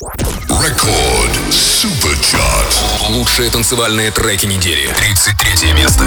Рекорд Суперчарт. Лучшие танцевальные треки недели. 33 место.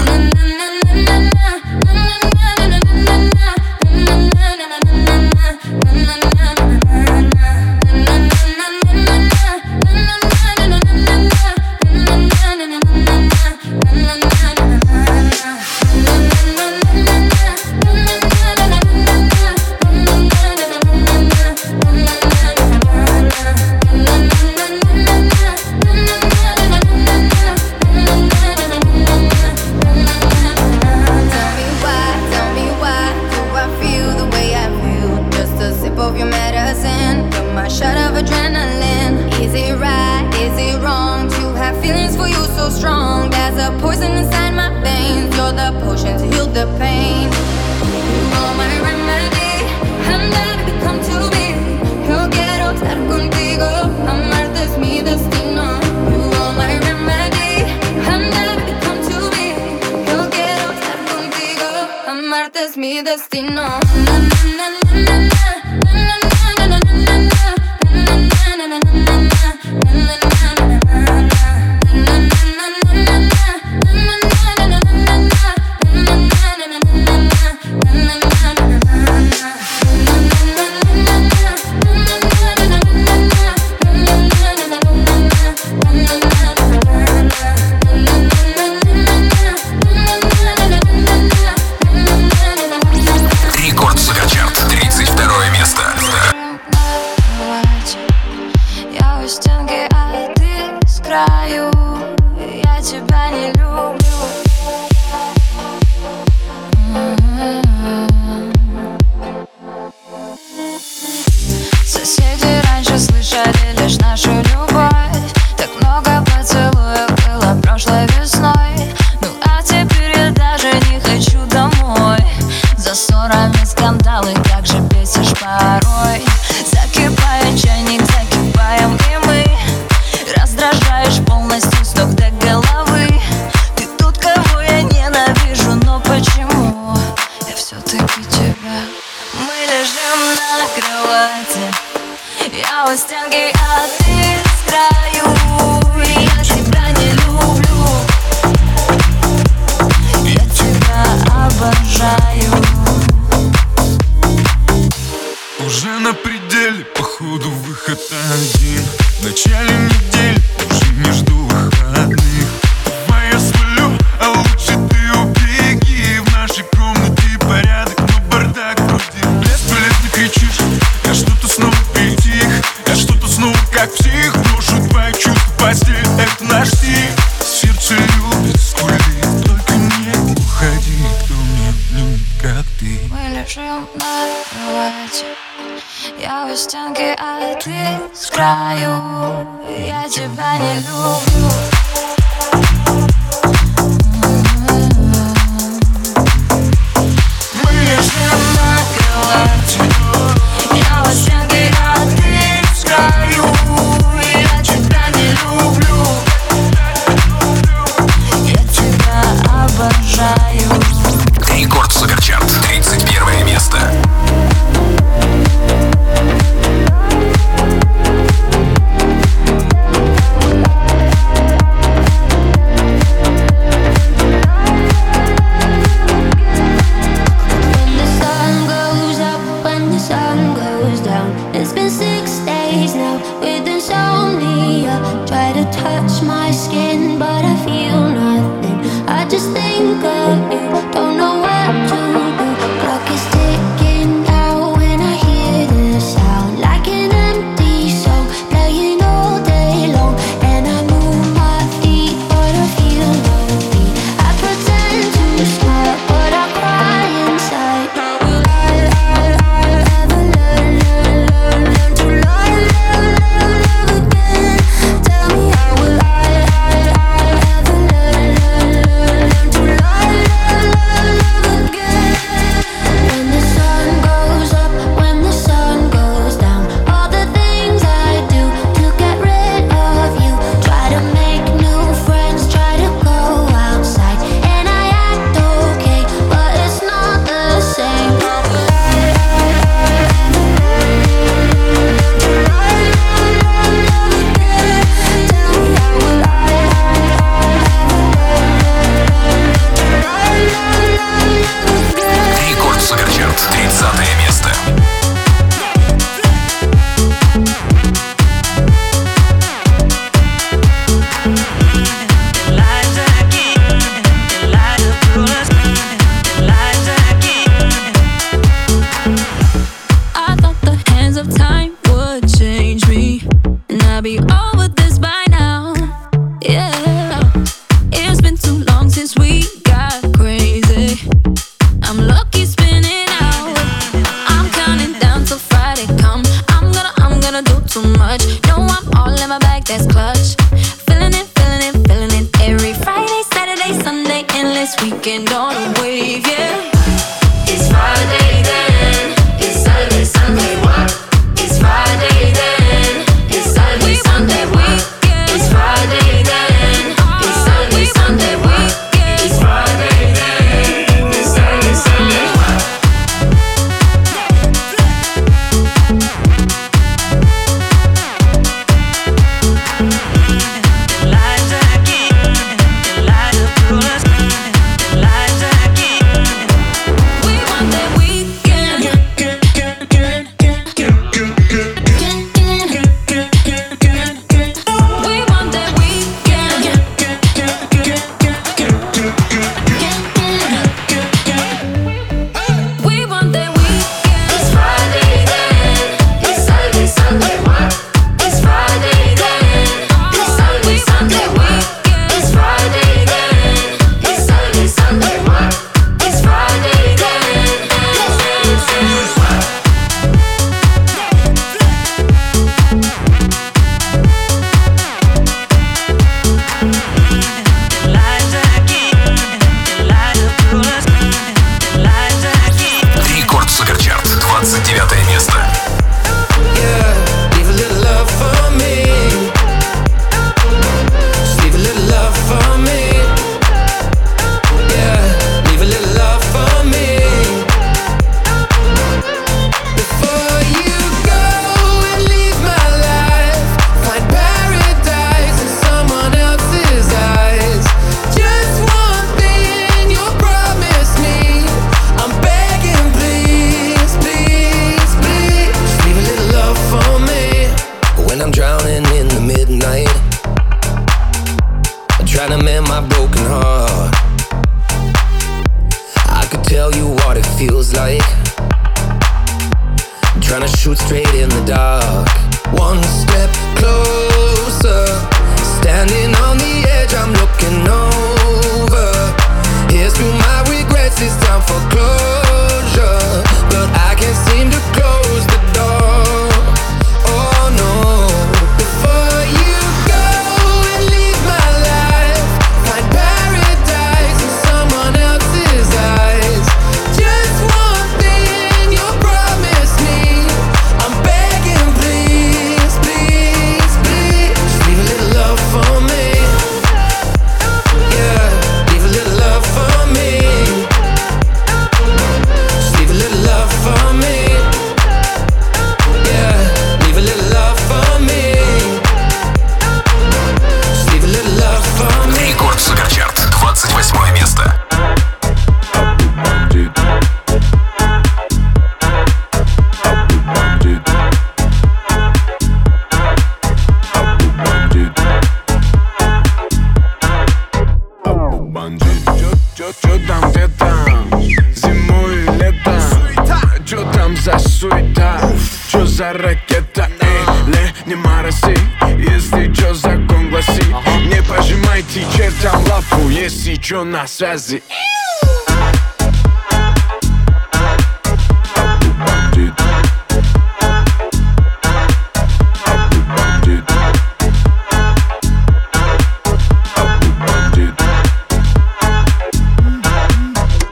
не мороси Если чё, закон гласи. Не пожимайте чертям лапу, если чё на связи.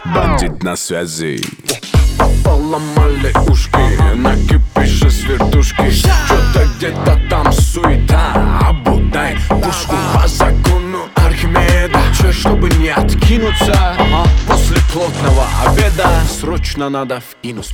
Бандит на связи. Поломали ушки. Накипишь с вертушки Что-то где-то там суета. Обудай пушку по закону Архимеда. Че, чтобы не откинуться. После плотного обеда Срочно надо в инус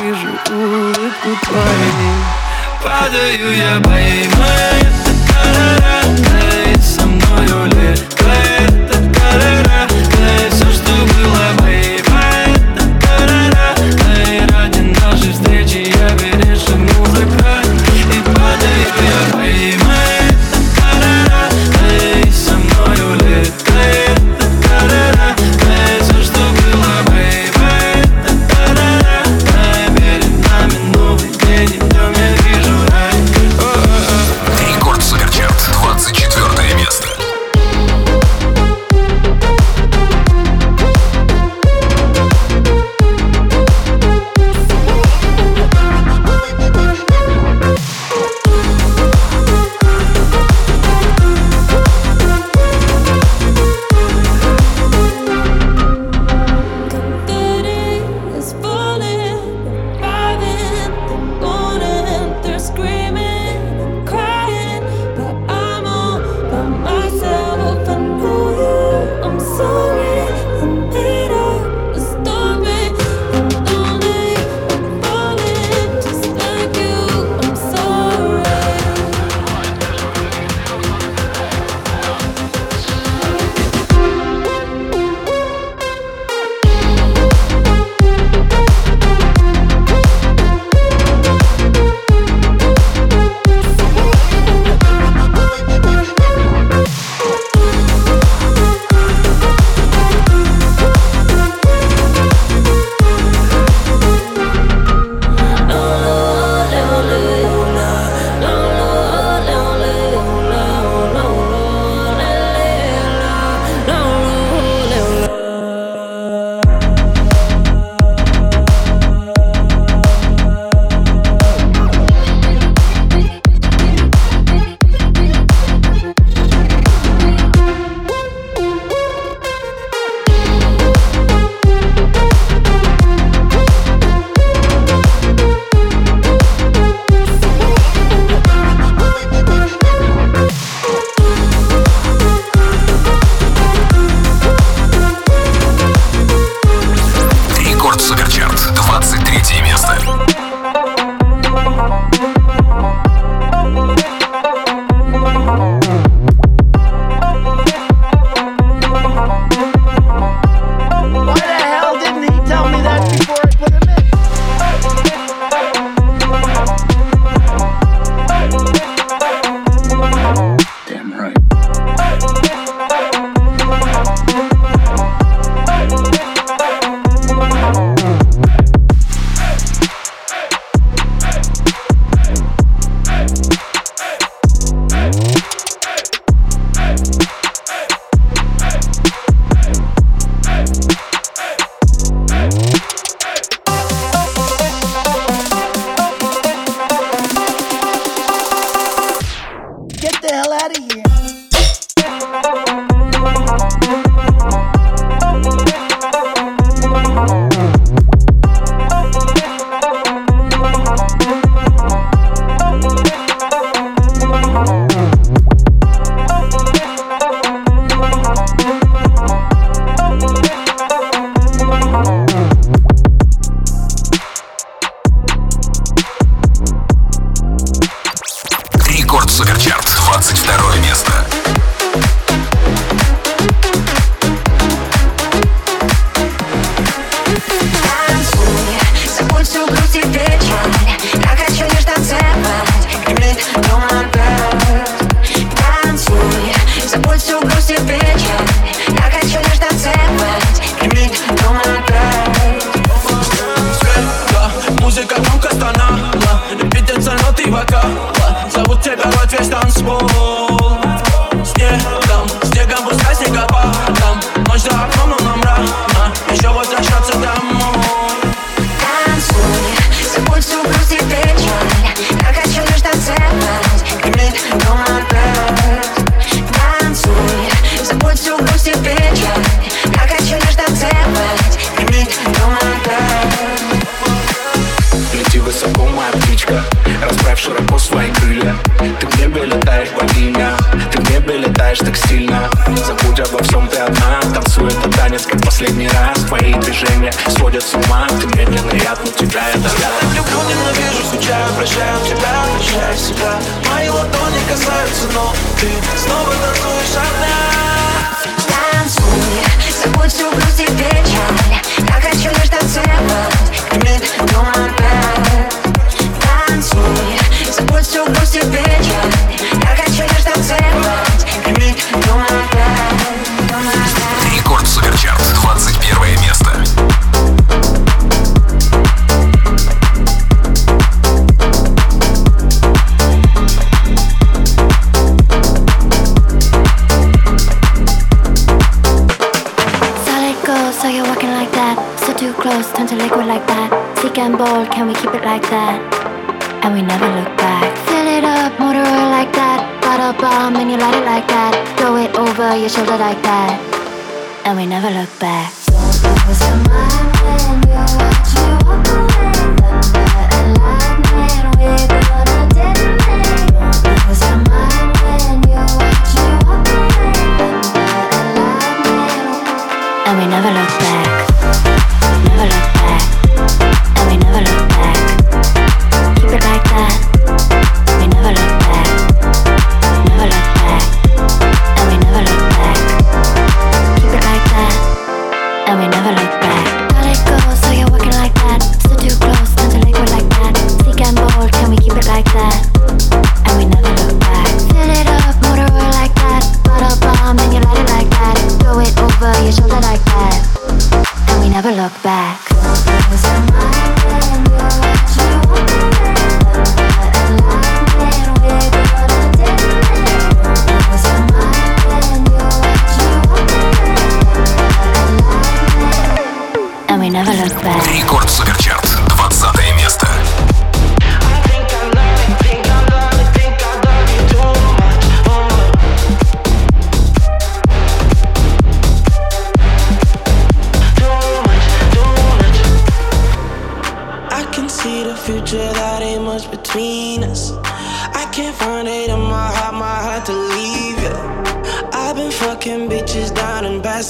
вижу улыбку твою. Падаю я, поймаю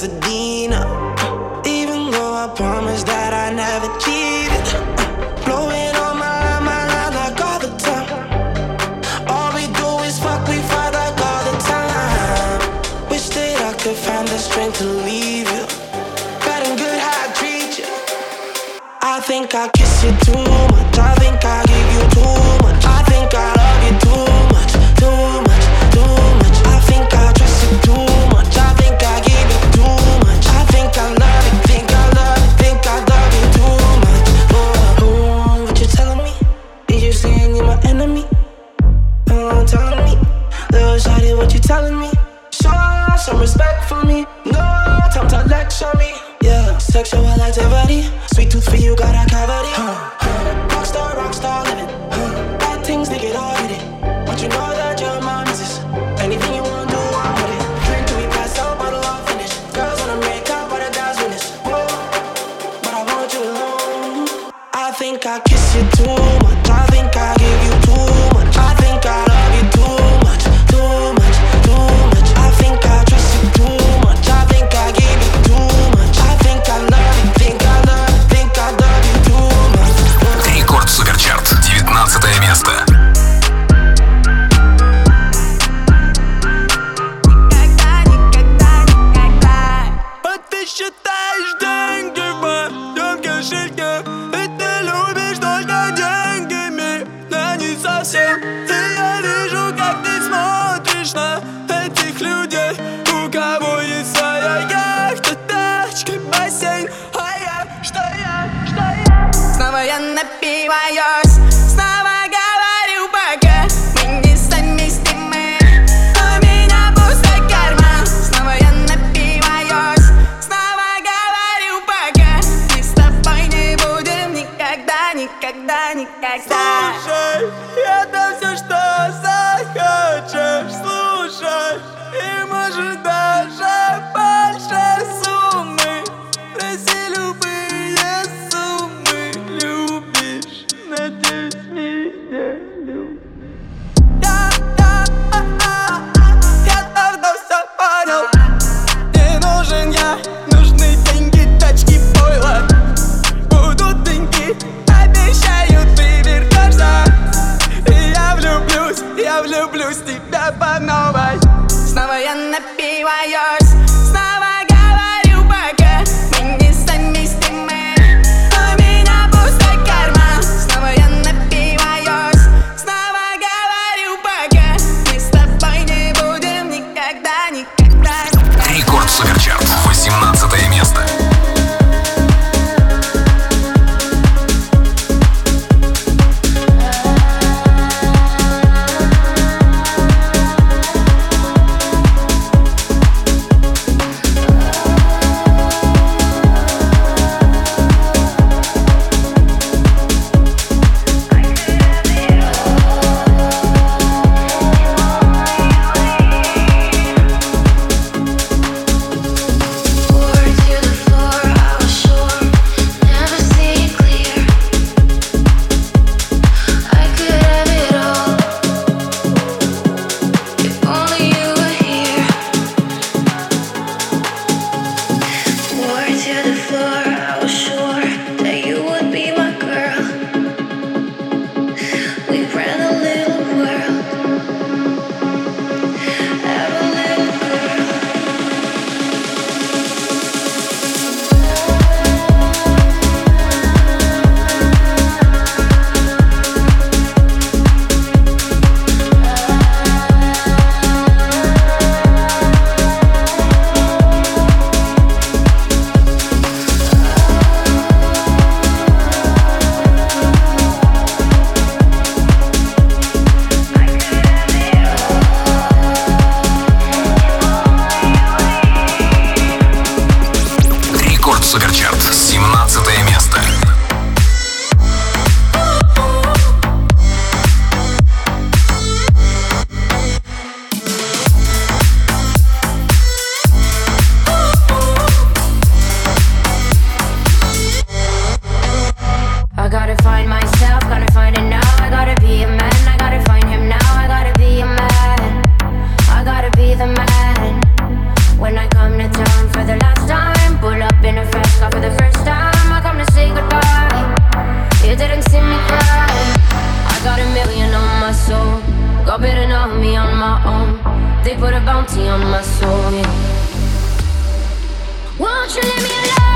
Even though I promised that I never cheated. Blowing on my line, my line like all the time. All we do is fuck, we fight like all the time. Wish that I could find the strength to leave you. Better good how I treat you. I think I'll kiss you too. знаешь, да? my soul. Won't you let me alone?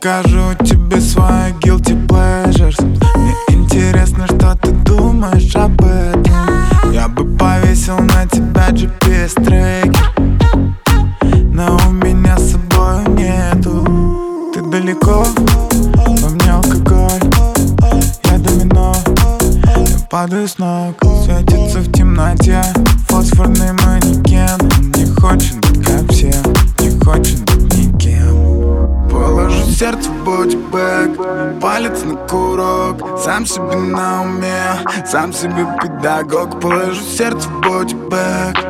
Покажу тебе свой guilty pleasure. Сам себе педагог, положу сердце в бодибэк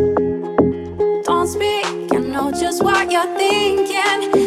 speak. I know just what you're thinking.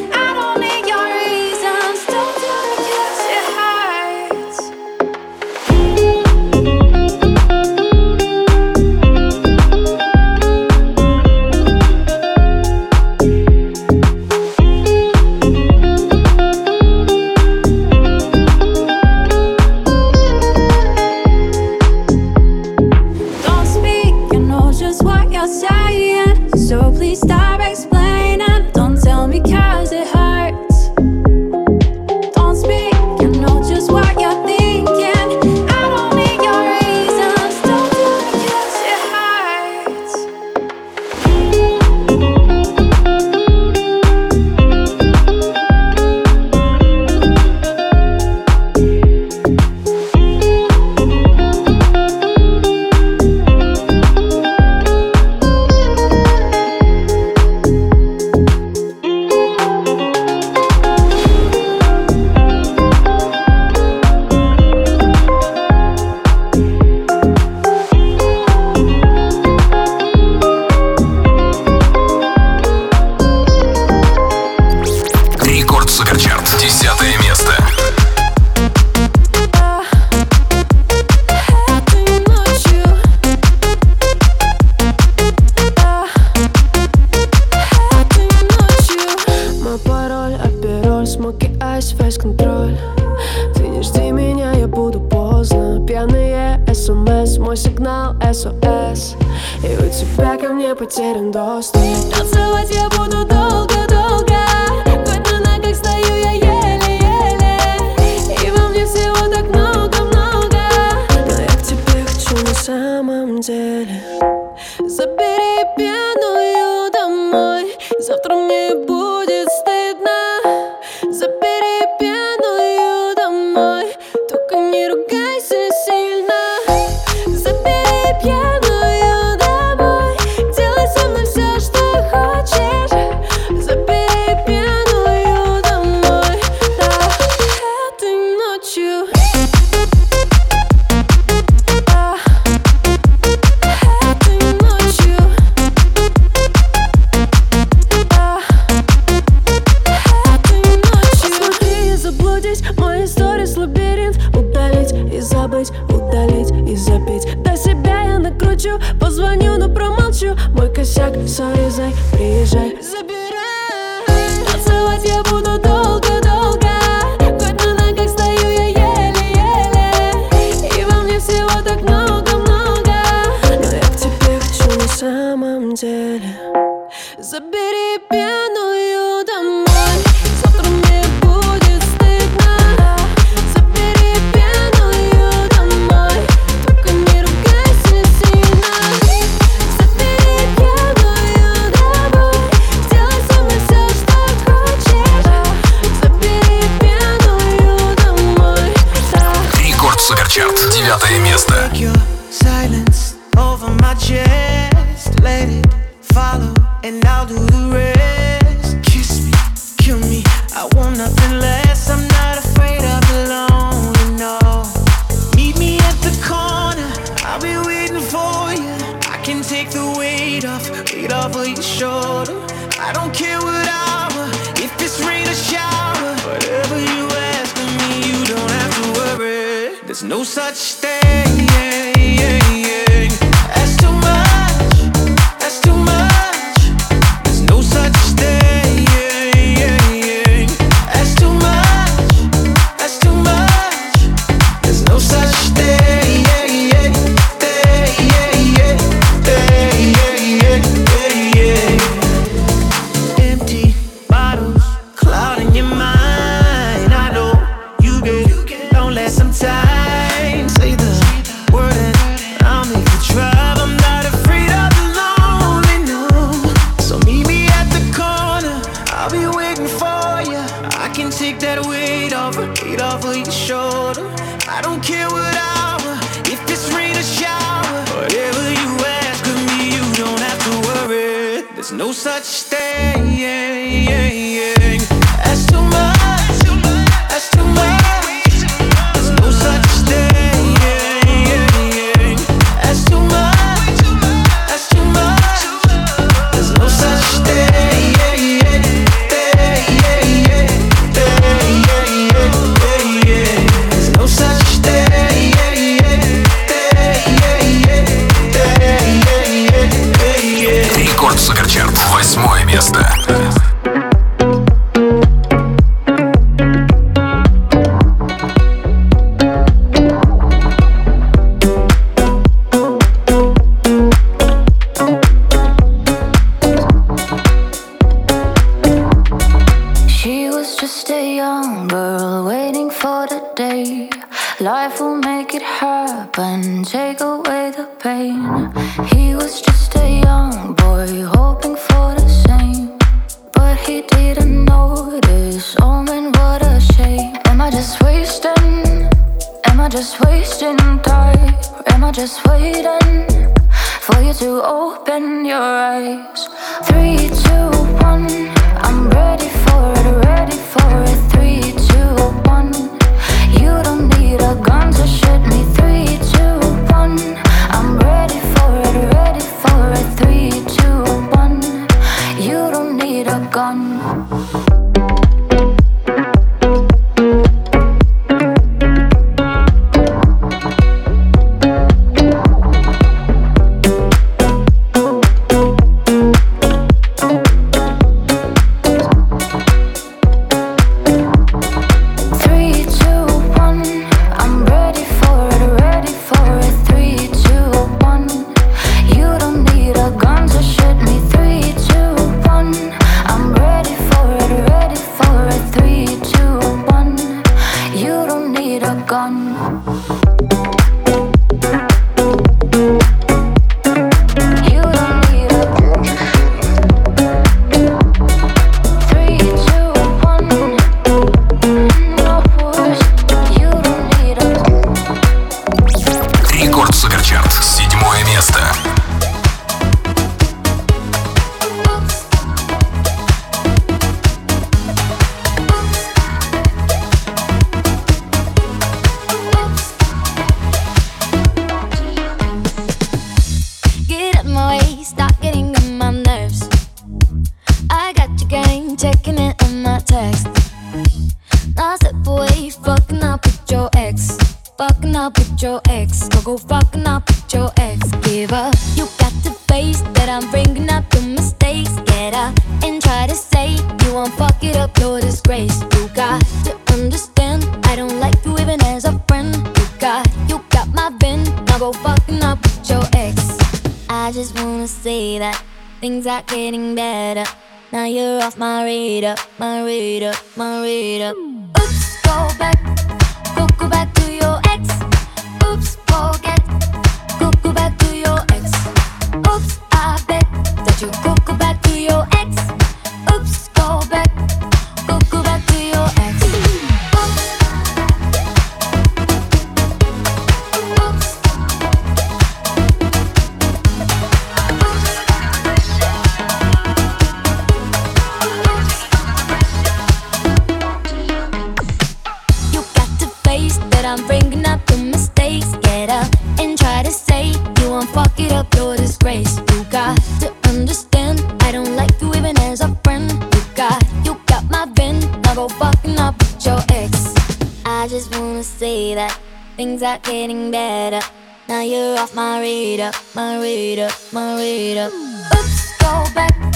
are getting better. Now you're off my radar, my radar, my radar. Oops, go back.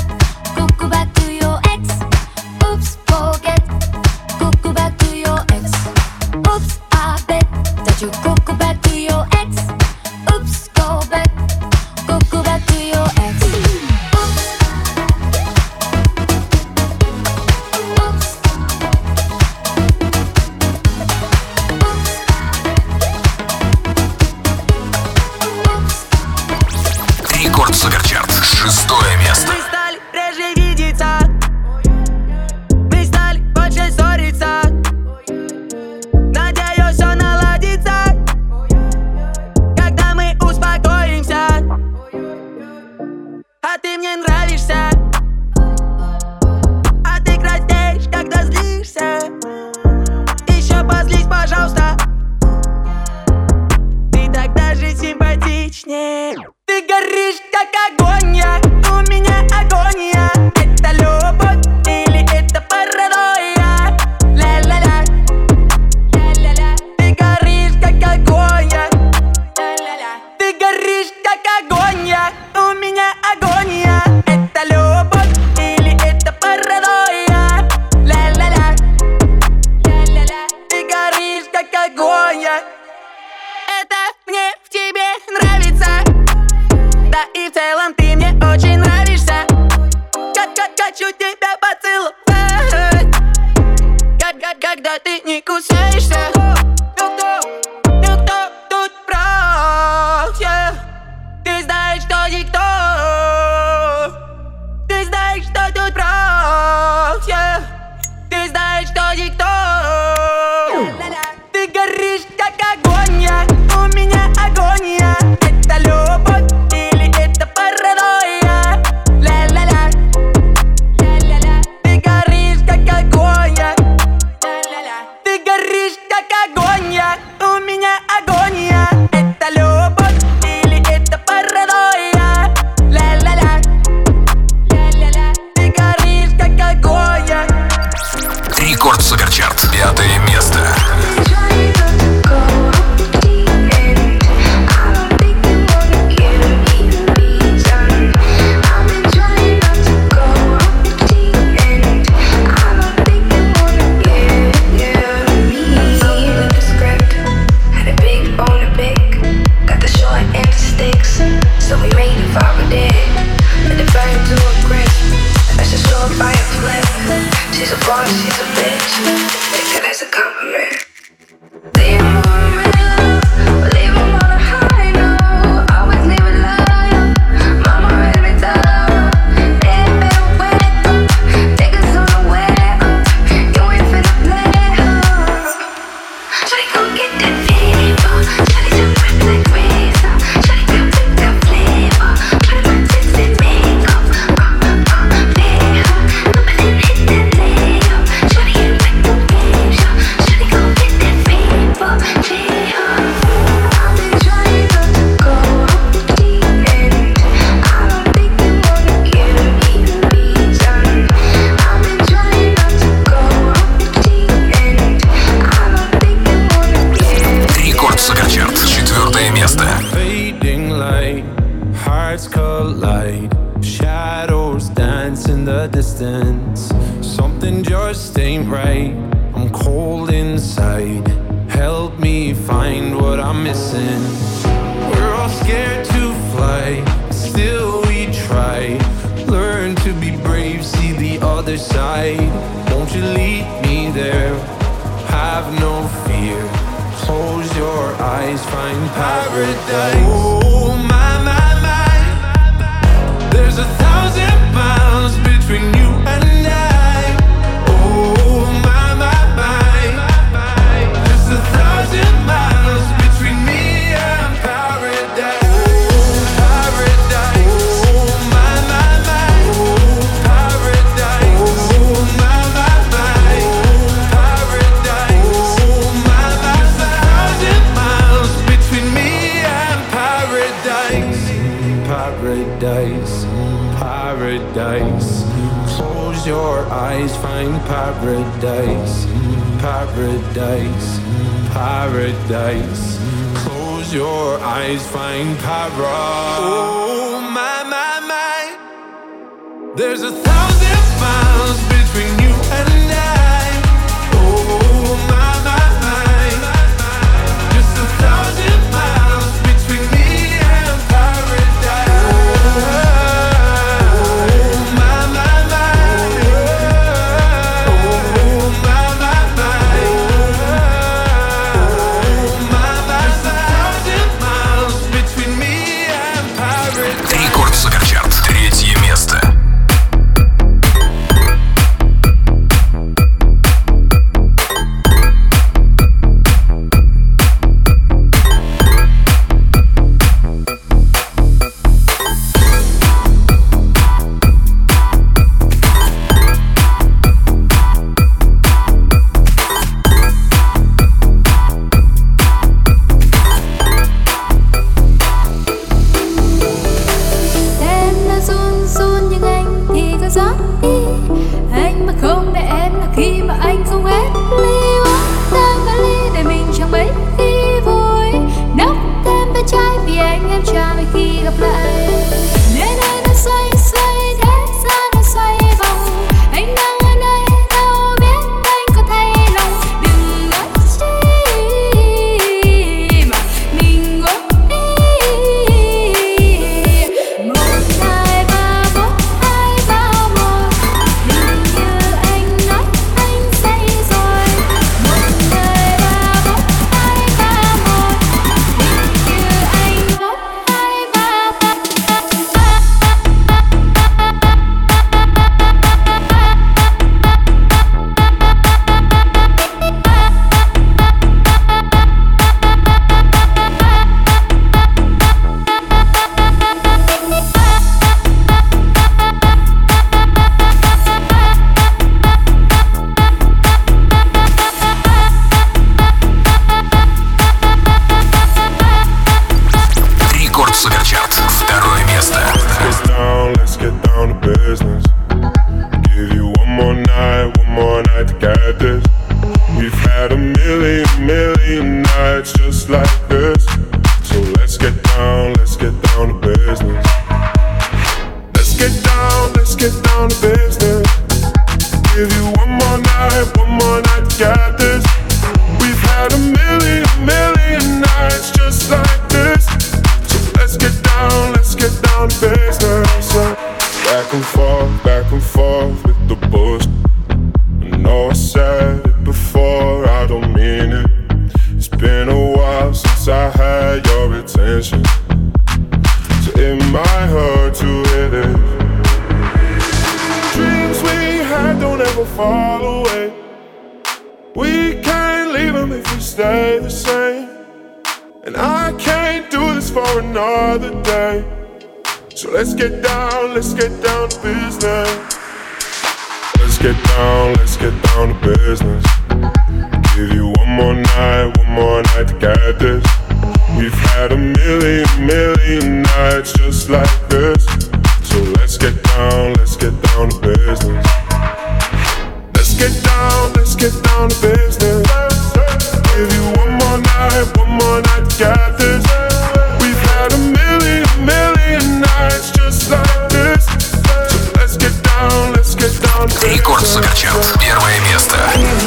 Первое место.